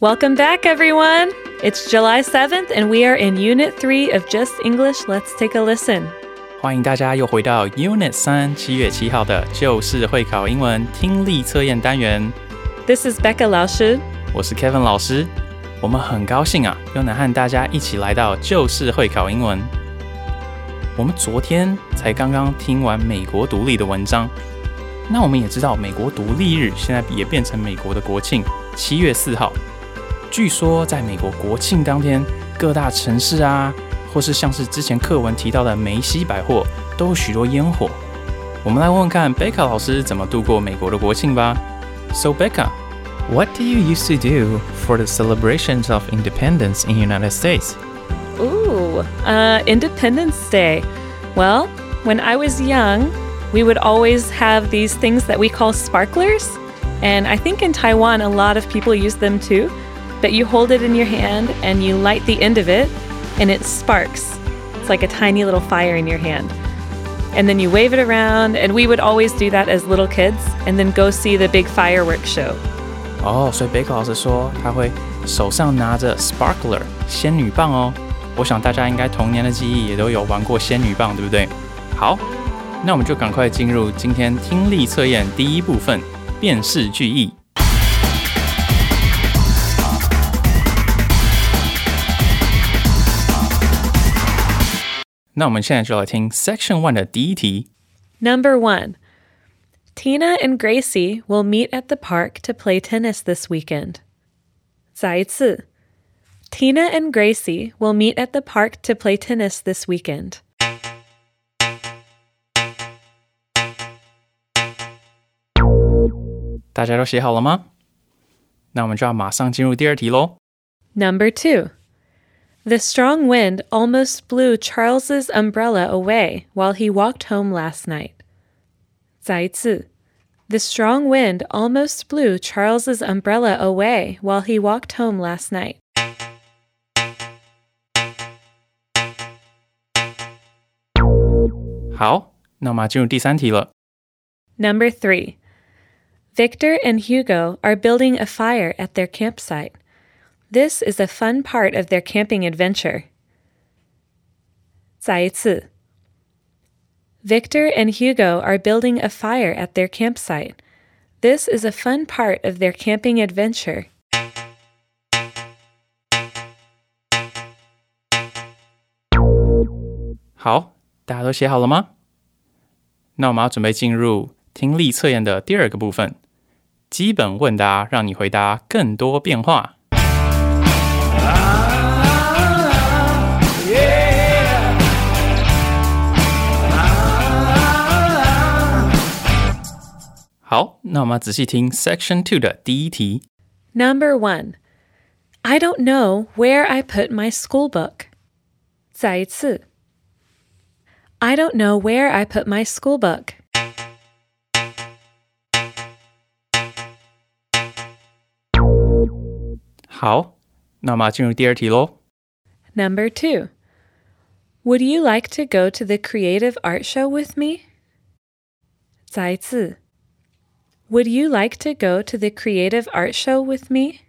Welcome back, everyone. It's July 7th, and we are in Unit 3 of Just English. Let's take a listen. 欢迎大家又回到 Unit 三七月七号的就是会考英文听力测验单元。This is Becca 老师。我是 Kevin 老师，我们很高兴啊，又能和大家一起来到就是会考英文。我们昨天才刚刚听完美国独立的文章，那我们也知道美国独立日现在也变成美国的国庆，七月四号。据说在美国国庆当天，各大城市啊，或是像是之前课文提到的梅西百货，都有许多烟火。我们来问问看贝卡老师怎么度过美国的国庆吧。So Becca, what do you used to do for the celebrations of independence in United States? Ooh, uh, Independence Day. Well, when I was young, we would always have these things that we call sparklers. And I think in Taiwan, a lot of people use them too. But you hold it in your hand and you light the end of it, and it sparks. It's like a tiny little fire in your hand. And then you wave it around, and we would always do that as little kids, and then go see the big fireworks show. 哦，所以贝克老师说他会手上拿着 sparkler 仙女棒哦。我想大家应该童年的记忆也都有玩过仙女棒，对不对？好，那我们就赶快进入今天听力测验第一部分，辨识句意。 那我们现在就来听 Section One 的第一题。 Number one Tina and Gracie will meet at the park to play tennis this weekend. 再一次 Tina and Gracie will meet at the park to play tennis this weekend. 大家都写好了吗？那我们就要马上进入第二题喽。 Number two The strong wind almost blew Charles's umbrella away while he walked home last night. 再次, the strong wind almost blew Charles's umbrella away while he walked home last night. Number three, Victor and Hugo are building a fire at their campsite. This is a fun part of their camping adventure. 再一次 Victor and Hugo are building a fire at their campsite. This is a fun part of their camping adventure. 好，大家都写好了吗？那我们要准备进入听力测验的第二个部分，基本问答，让你回答更多变化。 好，那我们要仔细听 Section Two 的第一题。 Number one. I don't know where I put my school book. 再一次 I don't know where I put my school book. 好， 那我们要进入第二题喽。 Number two. Would you like to go to the creative art show with me? 再一次 Would you like to go to the creative art show with me?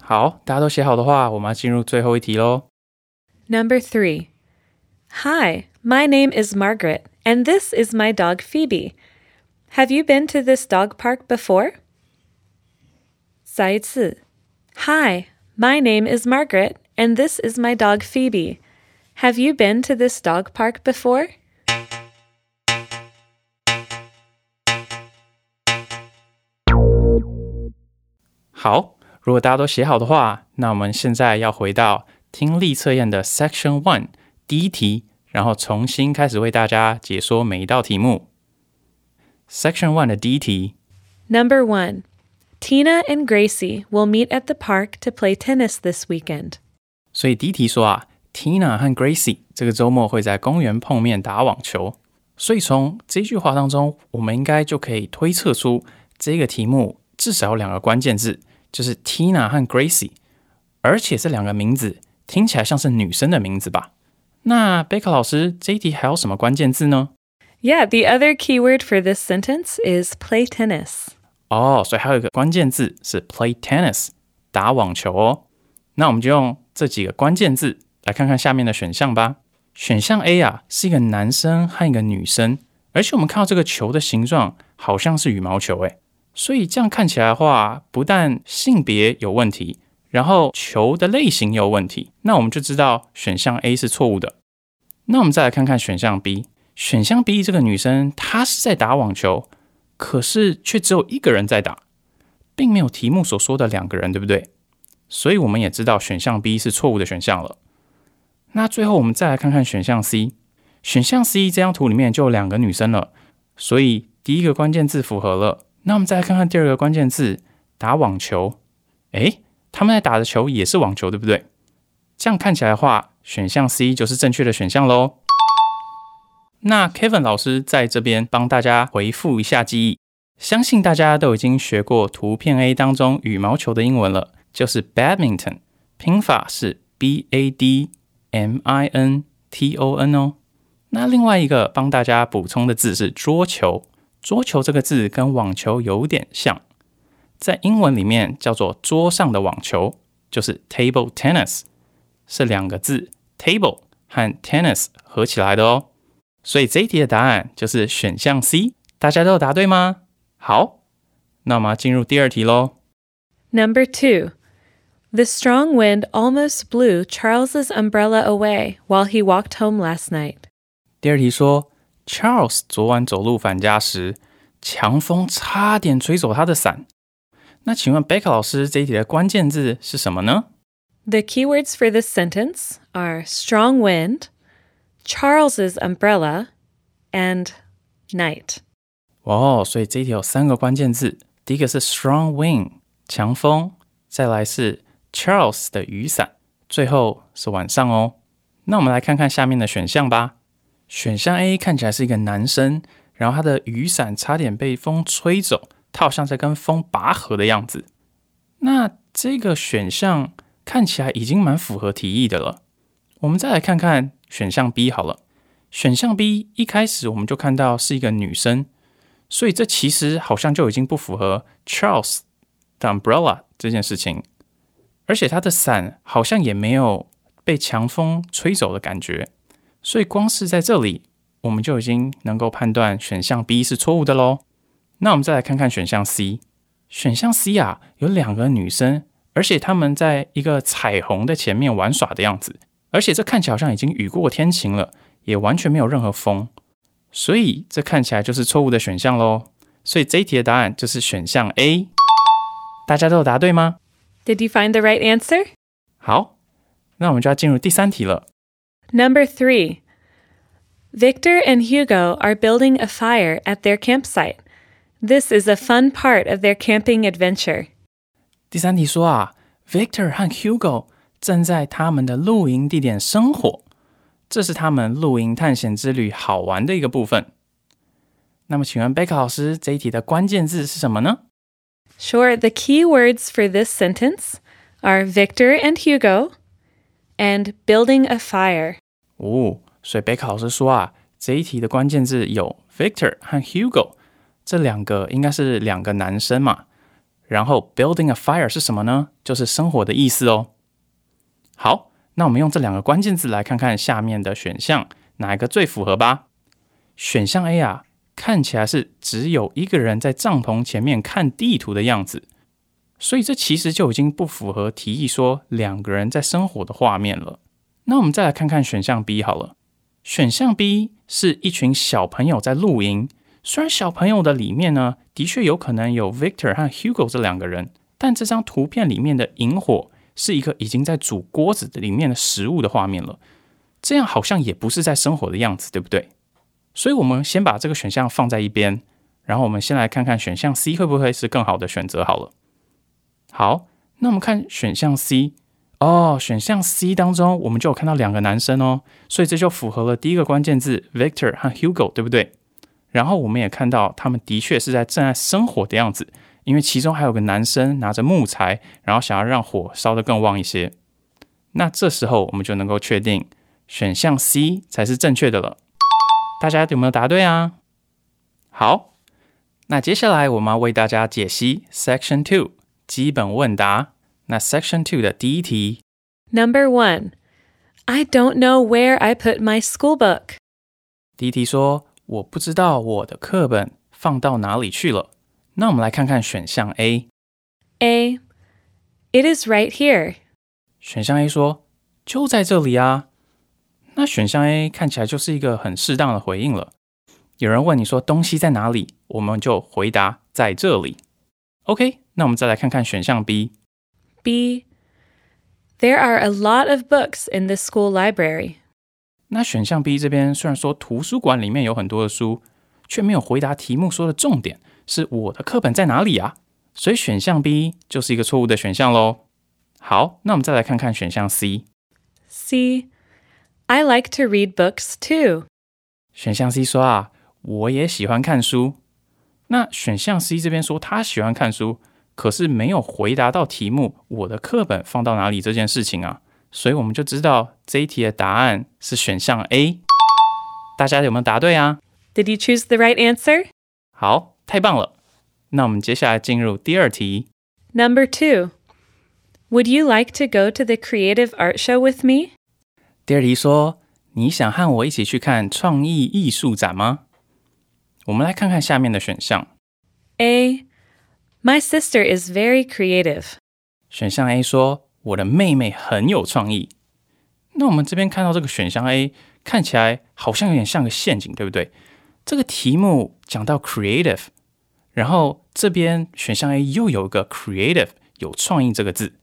好，大家都写好的话，我们要进入最后一题喽。 Number three. Hi, my name is Margaret, and this is my dog Phoebe. Have you been to this dog park before? 再一次 Hi, my name is Margaret, and this is my dog Phoebe. Have you been to this dog park before? 好，如果大家都写好的话，那我们现在要回到听力测验的 Section One 第一题，然后重新开始为大家解说每一道题目。 Section One 的第一题。Number one Tina and Gracie will meet at the park to play tennis this weekend. 所以第一题说啊，Tina 和 Gracie 这个周末会在公园碰面打网球。所以从这句话当中，我们应该就可以推测出这个题目至少有两个关键字，就是 Tina 和 Gracie，而且这两个名字听起来像是女生的名字吧？那贝克老师这一题还有什么关键字呢？Yeah, the other keyword for this sentence is play tennis. 哦，所以还有一个关键字是 play tennis，打网球哦。那我们就用这几个关键字来看看下面的选项吧。选项 A 啊，是一个男生和一个女生，而且我们看到这个球的形状好像是羽毛球，诶，所以这样看起来的话，不但性别有问题，然后球的类型有问题，那我们就知道选项 A 是错误的。那我们再来看看选项 B，选项 B 这个女生她是在打网球，可是却只有一个人在打，并没有题目所说的两个人，对不对？所以我们也知道选项 B 是错误的选项了。那最后我们再来看看选项 C，选项 C 这张图里面就有两个女生了，所以第一个关键字符合了。那我们再来看看第二个关键字，打网球。诶，他们在打的球也是网球，对不对？这样看起来的话，选项 C 就是正确的选项喽。那 Kevin 老师在这边帮大家回复一下记忆，相信大家都已经学过图片 A 当中羽毛球的英文了，就是 badminton，拼法是 B A D M I N T O N 哦。那另外一个帮大家补充的字是桌球，桌球这个字跟网球有点像，在英文里面叫做桌上的网球，就是 table tennis，是两个字 table 和 tennis 合起来的哦。所以这一题的答案就是选项 C，大家都有答对吗？好，那我们要进入第二题喽。 Number two. The strong wind almost blew Charles's umbrella away while he walked home last night. 第二题说，Charles 昨晚走路返家时，强风差点吹走他的伞。那请问贝克老师，这一题的关键字是什么呢？ The keywords for this sentence are strong wind, Charles's umbrella, and night. 哦，所以这一题有三个关键字，第一个是 strong wind 强风，再来是 Charles 的雨伞，最后是晚上哦。那我们来看看下面的选项吧。选项 A 看起来是一个男生，然后他的雨伞差点被风吹走，他好像在跟风拔河的样子。那这个选项看起来已经蛮符合题意的了。我们再来看看选项 B 好了。选项 B 一开始我们就看到是一个女生，所以这其实好像就已经不符合 Charles 的 umbrella 这件事情，而且他的伞好像也没有被强风吹走的感觉，所以光是在这里，我们就已经能够判断选项 B 是错误的喽。那我们再来看看选项 C，选项 C 啊，有两个女生，而且她们在一个彩虹的前面玩耍的样子，而且这看起来好像已经雨过天晴了，也完全没有任何风，所以这看起来就是错误的选项喽。所以这一题的答案就是选项 A。大家都有答对吗？ Did you find the right answer? 好，那我们就要进入第三题了。 Number three. Victor and Hugo are building a fire at their campsite. This is a fun part of their camping adventure. 第三题说啊，Victor 和 Hugo 正在他们的露营地点生火，这是他们露营探险之旅好玩的一个部分。那么，请问贝克老师，这一题的关键字是什么呢？Sure, the key words for this sentence are Victor and Hugo and building a fire. 哦，所以贝克老师说啊，这一题的关键字有 Victor 和 Hugo 这两个，应该是两个男生嘛。然后 building a fire 是什么呢？就是生火的意思哦。好，那我们用这两个关键字来看看下面的选项哪一个最符合吧。选项 A 啊，看起来是只有一个人在帐篷前面看地图的样子，所以这其实就已经不符合提议说两个人在生火的画面了。那我们再来看看选项 B 好了。选项 B 是一群小朋友在露营，虽然小朋友的里面呢，的确有可能有 Victor 和 Hugo 这两个人，但这张图片里面的萤火是一个已经在煮锅子里面的食物的画面了，这样好像也不是在生火的样子，对不对？所以我们先把这个选项放在一边，然后我们先来看看选项 C 会不会是更好的选择好了。好，那我们看选项 C 哦，选项 C 当中我们就有看到两个男生哦，所以这就符合了第一个关键字 Victor 和 Hugo，对不对？然后我们也看到他们的确是在正在生火的样子，因为其中还有个男生拿着木材，然后想要让火烧得更旺一些。那这时候我们就能够确定选项 C 才是正确的了。大家有没有答对啊？好，那接下来我们要为大家解析 Section Two 基本问答。那 Section Two 的第一题 Number one, I don't know where I put my school book. 第一题说我不知道我的课本放到哪里去了。那我们来看看选项 A。 A. It is right here. 选项 A 说就在这里啊。那选项 A 看起来就是一个很适当的回应了。有人问你说东西在哪里，我们就回答在这里。OK，那我们再来看看选项 B。 B. There are a lot of books in the school library. 那选项 B 这边虽然说图书馆里面有很多的书，却没有回答题目说的重点 是我的课本在哪里啊？所以选项 B 就是一个错误的选项喽。好，那我们再来看看选项 C。C. I like to read books too. 选项 C 说啊，我也喜欢看书。那选项 C 这边说他喜欢看书，可是没有回答到题目我的课本放到哪里这件事情啊，所以我们就知道这一题的答案是选项 A。大家有没有答对啊？Did you choose the right answer? 好，太棒了。那我们接下来进入第二题。 Number two. Would you like to go to the creative art show with me? 第二题说：“你想和我一起去看创意艺术展吗？”我们来看看下面的选项。 A. My sister is very creative. 选项 A 说：“我的妹妹很有创意。”那我们这边看到这个选项 A 看起来好像有点像个陷阱，对不对？这个题目讲到 creative， 然后这边选项 A 又有一个 creative 有创意这个字。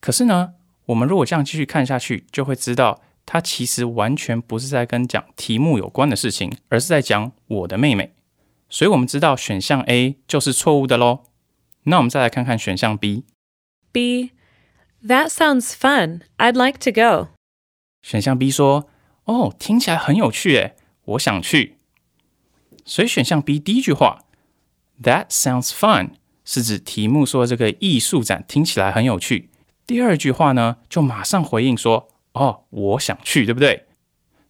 可是呢，我们如果这样继续看下去，就会知道它其实完全不是在跟讲题目有关的事情，而是在讲我的妹妹。所以我们知道选项 A 就是错误的喽。那我们再来看看选项 B。B. That sounds fun. I'd like to go. 选项 B 说：“哦，听起来很有趣诶，我想去。”所以选项 B 第一句话，That sounds fun，是指题目说这个艺术展听起来很有趣。第二句话呢，就马上回应说：“哦，我想去，对不对？”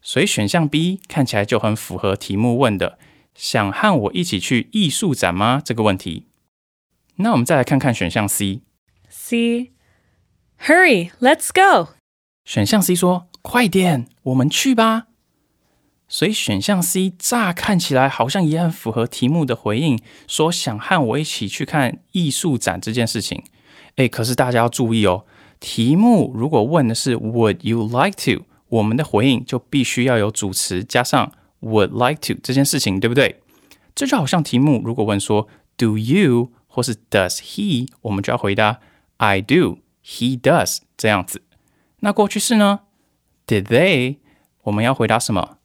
所以选项 B 看起来就很符合题目问的“想和我一起去艺术展吗”这个问题。那我们再来看看选项 C。C. Hurry, let's go. 选项 C 说：“快点，我们去吧。”所以选项 C 乍看起来好像也很符合题目的回应，说想和我一起去看艺术展这件事情。诶，可是大家要注意哦，题目如果问的是 Would you like to，我们的回应就必须要有主词加上 Would like to 这件事情，对不对？这就好像题目如果问说 Do you 或是 Does he，我们就要回答 I do，he does 这样子。那过去式呢？Did they？我们要回答什么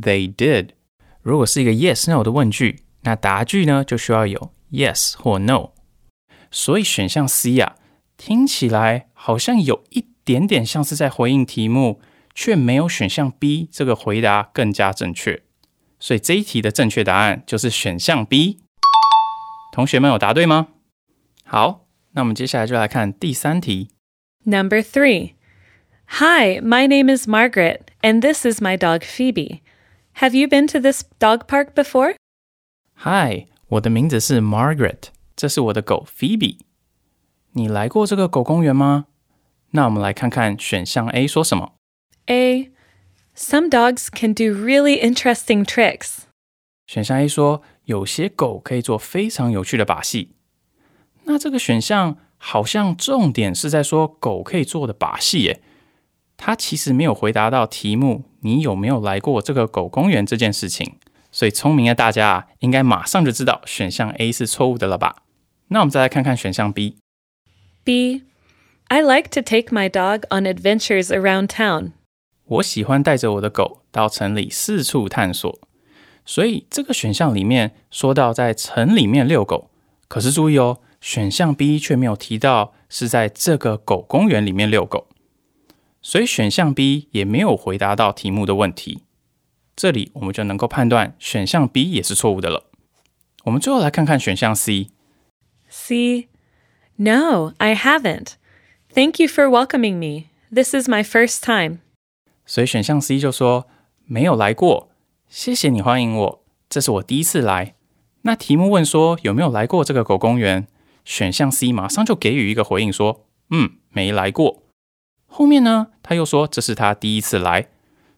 ？They did。如果是一个 yes no 的问句，那答句呢就需要有 yes 或 no。所以选项 C 啊，听起来好像有一点点像是在回应题目，却没有选项 B 这个回答更加正确。所以这一题的正确答案就是选项 B。同学们有答对吗？好，那我们接下来就来看第三题。 Number three. Hi, my name is Margaret, and this is my dog Phoebe. Have you been to this dog park before? 嗨，我的名字是 Margaret，这是我的狗 Phoebe。你来过这个狗公园吗？那我们来看看选项 A 说什么。 A. Some dogs can do really interesting tricks. 选项 A 说有些狗可以做非常有趣的把戏。那这个选项好像重点是在说狗可以做的把戏耶，它其实没有回答到题目 你有没有来过这个狗公园这件事情。所以聪明的大家啊，应该马上就知道选项 A 是错误的了吧？那我们再来看看选项 B。B. I like to take my dog on adventures around town. 我喜欢带着我的狗到城里四处探索。所以这个选项里面说到在城里面遛狗，可是注意哦，选项 B 却没有提到是在这个狗公园里面遛狗，所以选项 B 也没有回答到题目的问题。这里我们就能够判断选项 B 也是错误的了。我们最后来看看选项 C。C. No, I haven't. Thank you for welcoming me. This is my first time. 所以选项 C 就说没有来过，谢谢你欢迎我，这是我第一次来。那题目问说有没有来过这个狗公园，选项 C 马上就给予一个回应说，嗯，没来过。后面呢他又说这是他第一次来，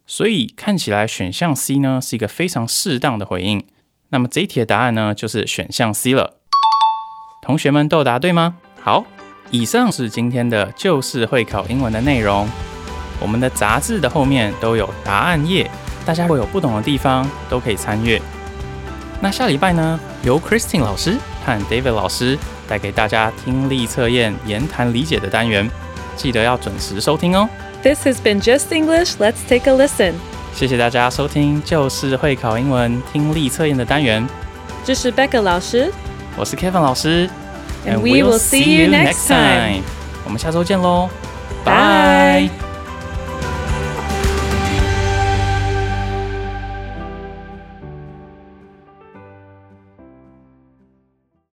所以看起来选项 C 呢是一个非常适当的回应。那么这一题的答案呢就是选项 C 了。同学们都答对吗？好，以上是今天的旧式会考英文的内容。我们的杂志的后面都有答案页，大家会有不懂的地方都可以参阅。那下礼拜呢，由 Christine 老师和 David 老师带给大家听力测验、言谈理解的单元，记得要准时收听哦。This has been Just English. Let's take a listen. 谢谢大家收听就是会考英文听力测验的单元，这是 Becca 老师。我是 Kevin 老师 And we will see you next time. 我们下周见喽，Bye.